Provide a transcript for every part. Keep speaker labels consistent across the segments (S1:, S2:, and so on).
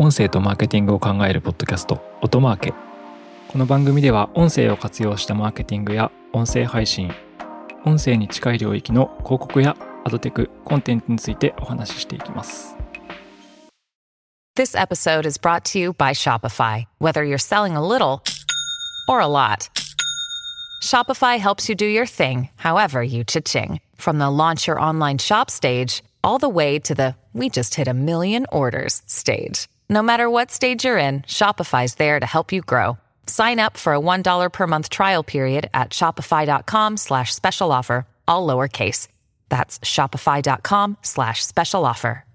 S1: 音声とマーケティングを考えるポッドキャスト音マーケこの番組では音声を活用したマーケティングや音声配信音声に近い領域の広告やアドテクコンテンツについてお話ししていきます
S2: This episode is brought to you by Shopify. Whether you're selling a little or a lot, Shopify helps you do your thing, however you cha-ching. From the launch your online shop stage, all the way to the we just hit a million orders stage. No matter what stage you're in, Shopify's there to help you grow. Sign up for a $1 per month trial period at shopify.com slash special offer, all lowercase. That's shopify.com slash special offer.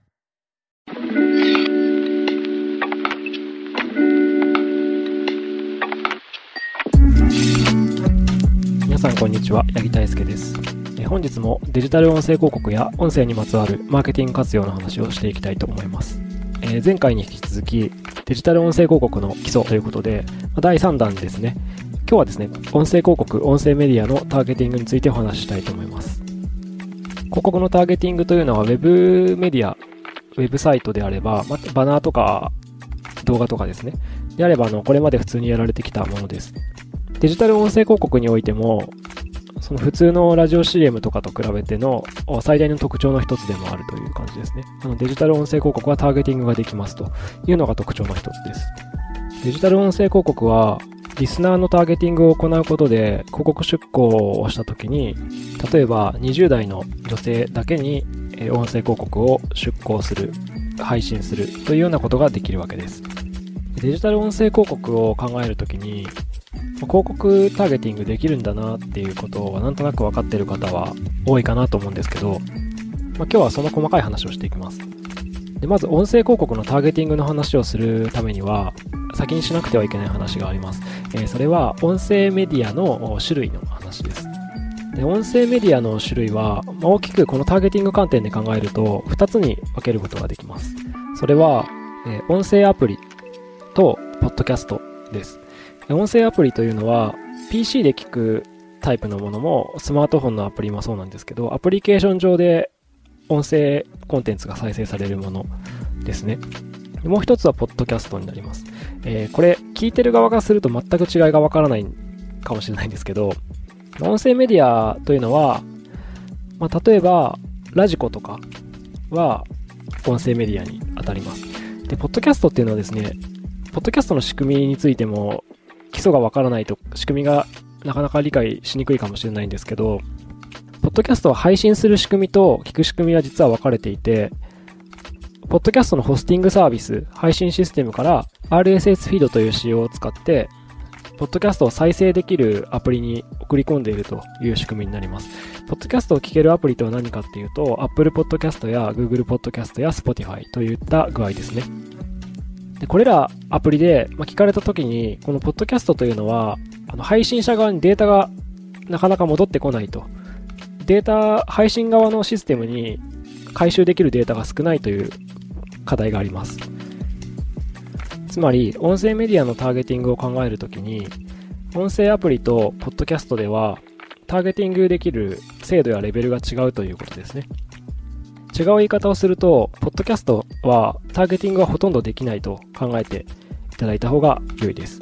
S1: 皆さんこんにちは八木大輔ですえ本日もデジタル音声広告や音声にまつわるマーケティング活用の話をしていきたいと思います え前回に引き続きデジタル音声広告の基礎ということで第3弾ですね今日はですね音声広告音声メディアのターゲティングについてお話ししたいと思います広告のターゲティングというのは Web メディアウェブサイトであれば、まバナーとか動画とかですね。であれば、あの、これまで普通にやられてきたものです。デジタル音声広告においても、その普通のラジオ CM とかと比べての最大の特徴の一つでもあるという感じですね。あのデジタル音声広告はターゲティングができますというのが特徴の一つです。デジタル音声広告はリスナーのターゲティングを行うことで広告出稿をした時に例えば20代の女性だけに音声広告を出稿する配信するというようなことができるわけですデジタル音声広告を考えるときに広告ターゲティングできるんだなっていうことはなんとなく分かってる方は多いかなと思うんですけど、まあ、今日はその細かい話をしていきますでまず音声広告のターゲティングの話をするためには先にしなくてはいけない話があります、えー、それは音声メディアの種類の話ですで音声メディアの種類は、まあ、大きくこのターゲティング観点で考えると2つに分けることができます。それは、えー、音声アプリとポッドキャストです。音声アプリというのは PC で聞くタイプのものもスマートフォンのアプリもそうなんですけどアプリケーション上で音声コンテンツが再生されるものですね。もう一つはポッドキャストになります。えー、これ聞いてる側がすると全く違いがわからないかもしれないんですけど音声メディアというのは、まあ、例えば、ラジコとかは音声メディアに当たります。で、ポッドキャストっていうのはですね、ポッドキャストの仕組みについても基礎がわからないと仕組みがなかなか理解しにくいかもしれないんですけど、ポッドキャストは配信する仕組みと聞く仕組みは実は分かれていて、ポッドキャストのホスティングサービス、配信システムから RSS フィードという仕様を使って、ポッドキャストを再生できるアプリに送り込んでいるという仕組みになります。ポッドキャストを聞けるアプリとは何かっていうと、Apple Podcast や Google Podcast や Spotify といった具合ですね。でこれらアプリで、ま、聞かれた時に、このポッドキャストというのは、あの配信者側にデータがなかなか戻ってこないと。データ、配信側のシステムに回収できるデータが少ないという課題があります。つまり、音声メディアのターゲティングを考えるときに、音声アプリとポッドキャストでは、ターゲティングできる精度やレベルが違うということですね。違う言い方をすると、ポッドキャストはターゲティングはほとんどできないと考えていただいた方が良いです。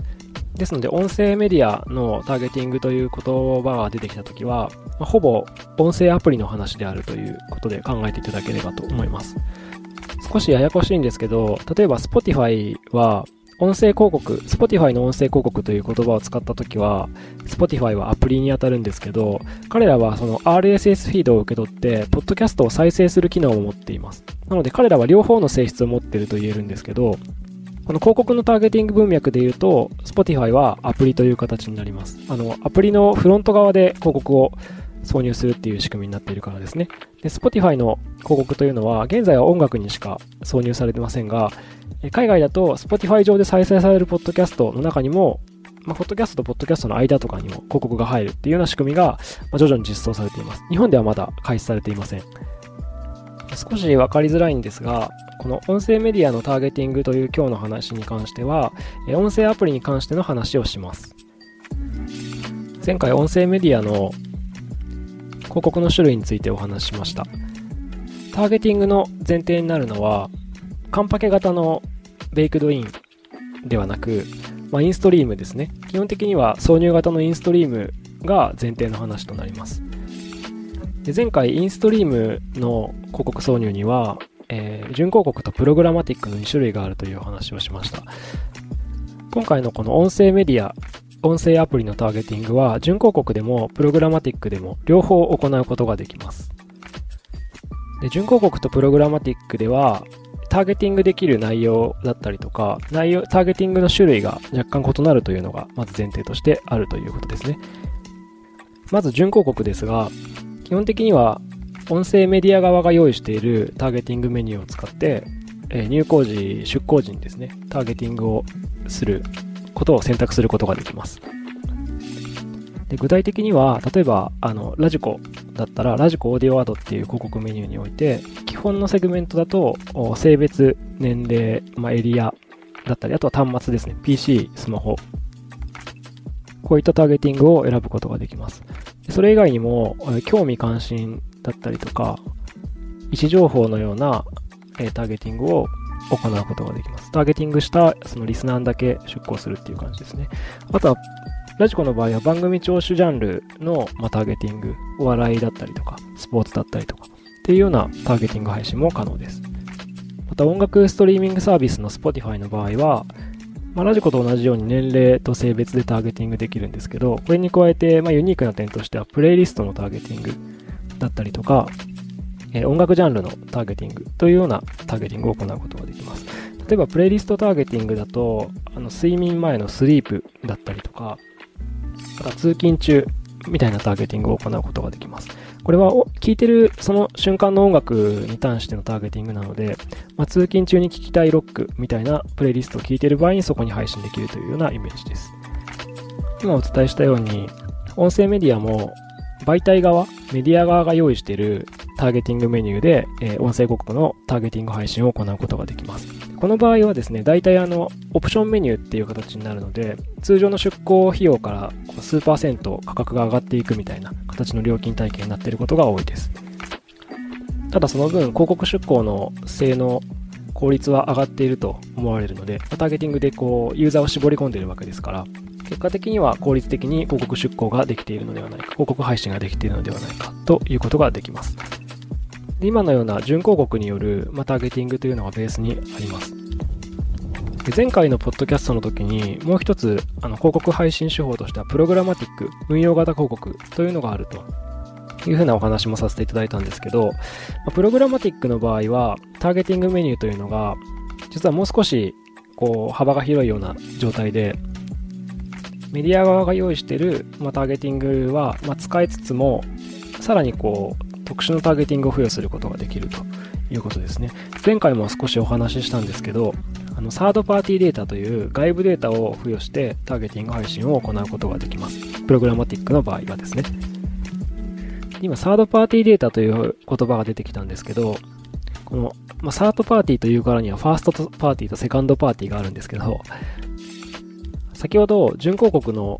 S1: ですので、音声メディアのターゲティングという言葉が出てきたときは、ほぼ音声アプリの話であるということで考えていただければと思います。少しややこしいんですけど、例えば Spotify は音声広告、Spotify の音声広告という言葉を使ったときは、Spotify はアプリに当たるんですけど、彼らはその RSS フィードを受け取って、ポッドキャストを再生する機能を持っています。なので彼らは両方の性質を持っていると言えるんですけど、この広告のターゲティング文脈で言うと、Spotify はアプリという形になります。あの、アプリのフロント側で広告を挿入するっていう仕組みになっているからですね。で、Spotify の広告というのは、現在は音楽にしか挿入されてませんが、海外だと Spotify 上で再生されるポッドキャストの中にも、まあ、ポッドキャストとポッドキャストの間とかにも広告が入るっていうような仕組みが、ま、徐々に実装されています。日本ではまだ開始されていません。少しわかりづらいんですが、この音声メディアのターゲティングという今日の話に関しては、音声アプリに関しての話をします。前回音声メディアの広告の種類についてお話ししました。ターゲティングの前提になるのは、カンパケ型のベイクドインではなく、まあ、インストリームですね。基本的には挿入型のインストリームが前提の話となります。で前回、インストリームの広告挿入には、えー、準広告とプログラマティックの2種類があるというお話をしました。今回のこの音声メディア、音声アプリのターゲティングは、準広告でもプログラマティックでも両方行うことができます。で準広告とプログラマティックでは、ターゲティングできる内容だったりとか、内容、ターゲティングの種類が若干異なるというのが、まず前提としてあるということですね。まず、準広告ですが、基本的には、音声メディア側が用意しているターゲティングメニューを使って、え入稿時、出稿時にですね、ターゲティングをすることを選択することができます。で具体的には、例えば、あの、ラジコだったら、ラジコオーディオアドっていう広告メニューにおいて、基本のセグメントだと、性別、年齢、まあ、エリアだったり、あとは端末ですね。PC、スマホ。こういったターゲティングを選ぶことができます。それ以外にも、興味関心だったりとか、位置情報のような、えターゲティングを行うことができます。ターゲティングしたそのリスナーだけ出稿するっていう感じですね。あとはラジコの場合は番組聴取ジャンルの、ま、ターゲティング、お笑いだったりとか、スポーツだったりとか、っていうようなターゲティング配信も可能です。また音楽ストリーミングサービスの Spotify の場合は、まあ、ラジコと同じように年齢と性別でターゲティングできるんですけど、これに加えて、ま、ユニークな点としては、プレイリストのターゲティングだったりとか、え、音楽ジャンルのターゲティングというようなターゲティングを行うことができます。例えば、プレイリストターゲティングだと、あの睡眠前のスリープだったりとか、また通勤中みたいなターゲティングを行うことができます。これは聴いてるその瞬間の音楽に関してのターゲティングなので、まあ、通勤中に聴きたいロックみたいなプレイリストを聴いてる場合にそこに配信できるというようなイメージです。今お伝えしたように、音声メディアも媒体側、メディア側が用意しているターゲティングメニューで、え、音声広告のターゲティング配信を行うことができます。この場合はですね、大体あの、オプションメニューっていう形になるので、通常の出向費用から数パーセント価格が上がっていくみたいな形の料金体系になっていることが多いです。ただその分、広告出向の性能、効率は上がっていると思われるので、ターゲティングでこう、ユーザーを絞り込んでいるわけですから、結果的には効率的に広告出稿ができているのではないか、広告配信ができているのではないかということができます。今のような準広告による、まターゲティングというのがベースにあります。で前回のポッドキャストの時にもう一つあの広告配信手法としてはプログラマティック運用型広告というのがあるというふうなお話もさせていただいたんですけど、プログラマティックの場合はターゲティングメニューというのが実はもう少しこう幅が広いような状態でメディア側が用意している、ま、ターゲティングは、ま、使いつつもさらにこう特殊なターゲティングを付与することができるということですね。前回も少しお話ししたんですけど、あのサードパーティーデータという外部データを付与してターゲティング配信を行うことができます。プログラマティックの場合はですね。今、サードパーティーデータという言葉が出てきたんですけど、この、まあ、サードパーティーというからにはファーストパーティーとセカンドパーティーがあるんですけど、先ほど準広告の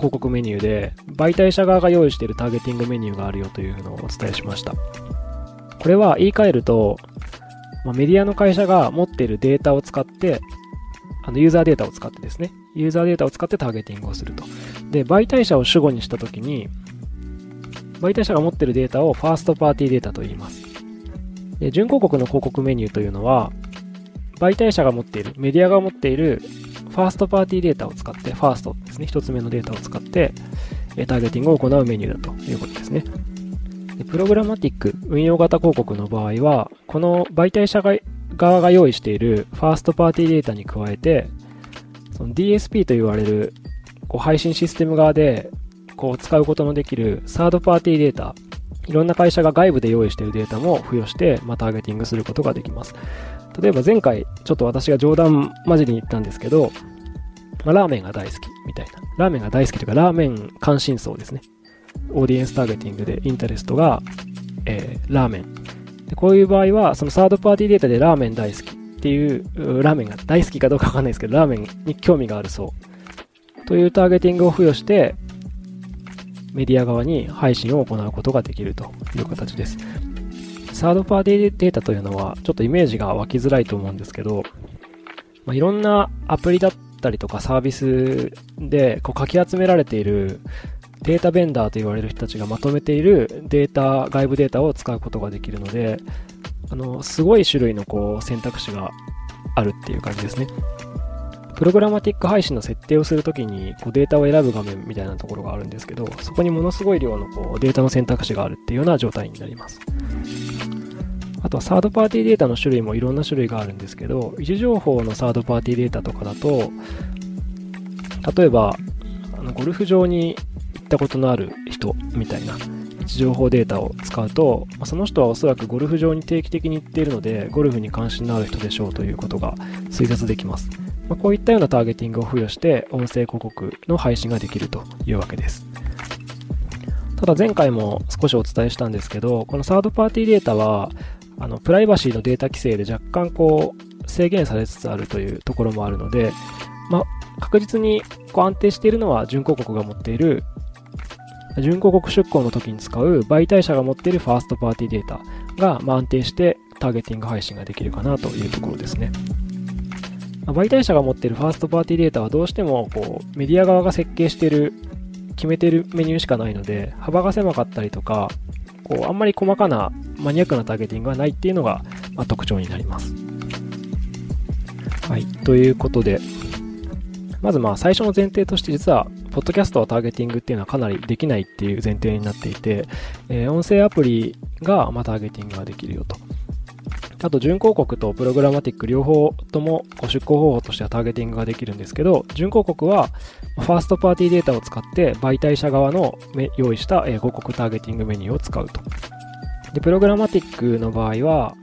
S1: 広告メニューで、媒体者側が用意しているターゲティングメニューがあるよというのをお伝えしました。これは言い換えると、まあ、メディアの会社が持っているデータを使って、あの、ユーザーデータを使ってですね、ユーザーデータを使ってターゲティングをすると。で、媒体者を主語にしたときに、媒体者が持っているデータをファーストパーティーデータと言います。で、準広告の広告メニューというのは、媒体者が持っている、メディアが持っているファーストパーティーデータを使って、ファーストですね、一つ目のデータを使って、ターゲティングを行うメニューだということですね。でプログラマティック、運用型広告の場合は、この媒体者側が用意しているファーストパーティーデータに加えて、その DSP と言われるこう配信システム側でこう使うことのできるサードパーティーデータ、いろんな会社が外部で用意しているデータも付与して、まあ、ターゲティングすることができます。例えば前回、ちょっと私が冗談交じりに言ったんですけど、まあ、ラーメンが大好きみたいな。ラーメンが大好きというか、ラーメン関心層ですね。オーディエンスターゲティングでインタレストが、えー、ラーメン。でこういう場合は、そのサードパーティーデータでラーメン大好きっていう、ラーメンが大好きかどうかわかんないですけど、ラーメンに興味がある層というターゲティングを付与して、メディア側に配信を行うことができるという形です。サードパーティデータというのは、ちょっとイメージが湧きづらいと思うんですけど、まあ、いろんなアプリだったりとかサービスでこうかき集められているデータベンダーと言われる人たちがまとめているデータ、外部データを使うことができるので、あの、すごい種類のこう選択肢があるっていう感じですね。プログラマティック配信の設定をするときにこうデータを選ぶ画面みたいなところがあるんですけど、そこにものすごい量のこうデータの選択肢があるっていうような状態になります。あとはサードパーティーデータの種類もいろんな種類があるんですけど、位置情報のサードパーティーデータとかだと、例えば、あのゴルフ場に行ったことのある人みたいな位置情報データを使うと、まその人はおそらくゴルフ場に定期的に行っているので、ゴルフに関心のある人でしょうということが推察できます。まあ、こういったようなターゲティングを付与して、音声広告の配信ができるというわけです。ただ前回も少しお伝えしたんですけど、このサードパーティーデータは、あの、プライバシーのデータ規制で若干こう、制限されつつあるというところもあるので、まあ、確実にこう安定しているのは準広告が持っている、準広告出稿の時に使う媒体者が持っているファーストパーティーデータが、ま、安定してターゲティング配信ができるかなというところですね。媒体者が持っているファーストパーティーデータはどうしてもこうメディア側が設計している決めているメニューしかないので幅が狭かったりとかこうあんまり細かなマニアックなターゲティングがないっていうのが、まあ、特徴になります。はい。ということで、まずまあ最初の前提として実は、ポッドキャストはターゲティングっていうのはかなりできないっていう前提になっていて、えー、音声アプリがまターゲティングができるよと。あと、準広告とプログラマティック両方とも出稿方法としてはターゲティングができるんですけど、準広告はファーストパーティーデータを使って媒体者側の用意した広告ターゲティングメニューを使うと。で、プログラマティックの場合は、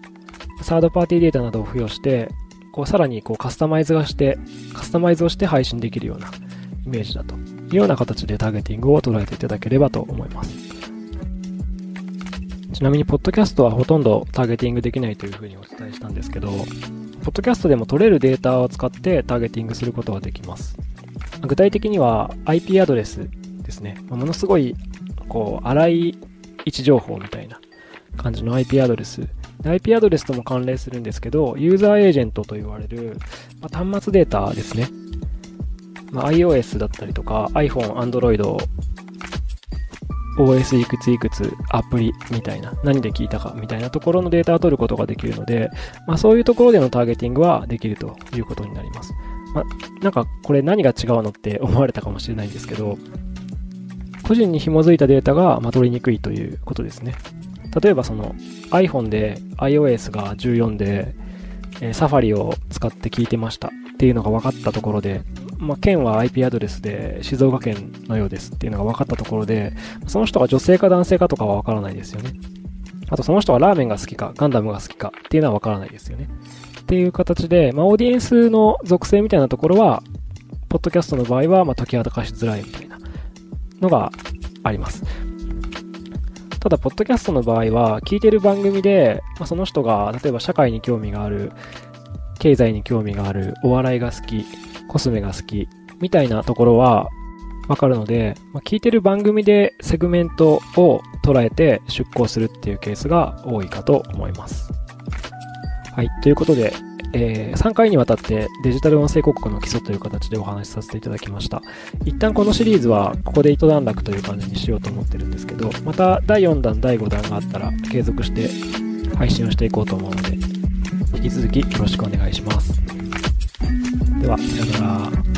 S1: サードパーティーデータなどを付与して、こうさらにこうカスタマイズがして、カスタマイズをして配信できるようなイメージだというような形でターゲティングを捉えていただければと思います。ちなみに、ポッドキャストはほとんどターゲティングできないというふうにお伝えしたんですけど、ポッドキャストでも取れるデータを使ってターゲティングすることができます。具体的には IP アドレスですね。ものすごい、こう、荒い位置情報みたいな感じの IP アドレス。IP アドレスとも関連するんですけど、ユーザーエージェントと言われる、まあ、端末データですね。まあ、iOS だったりとか、iPhone、Android、OS いくついくつアプリみたいな、何で聞いたかみたいなところのデータを取ることができるので、まあ、そういうところでのターゲティングはできるということになります。まあ、なんかこれ何が違うのって思われたかもしれないんですけど、個人に紐づいたデータが、ま取りにくいということですね。例えばその iPhone で iOS が14で、えー、サファリを使って聞いてましたっていうのが分かったところで、まあ、県は IP アドレスで静岡県のようですっていうのが分かったところで、その人が女性か男性かとかは分からないですよね。あとその人がラーメンが好きか、ガンダムが好きかっていうのは分からないですよね。っていう形で、まあ、オーディエンスの属性みたいなところは、ポッドキャストの場合は、まあ、解き明かしづらいみたいなのがあります。ただ、ポッドキャストの場合は、聞いてる番組で、まあ、その人が、例えば社会に興味がある、経済に興味がある、お笑いが好き、コスメが好き、みたいなところはわかるので、まあ、聞いてる番組でセグメントを捉えて出稿するっていうケースが多いかと思います。はい。ということで、えー、3回にわたってデジタル音声広告の基礎という形でお話しさせていただきました。一旦このシリーズはここで一段落という感じにしようと思ってるんですけど、また第4弾、第5弾があったら継続して配信をしていこうと思うので、引き続きよろしくお願いします。では、さよなら。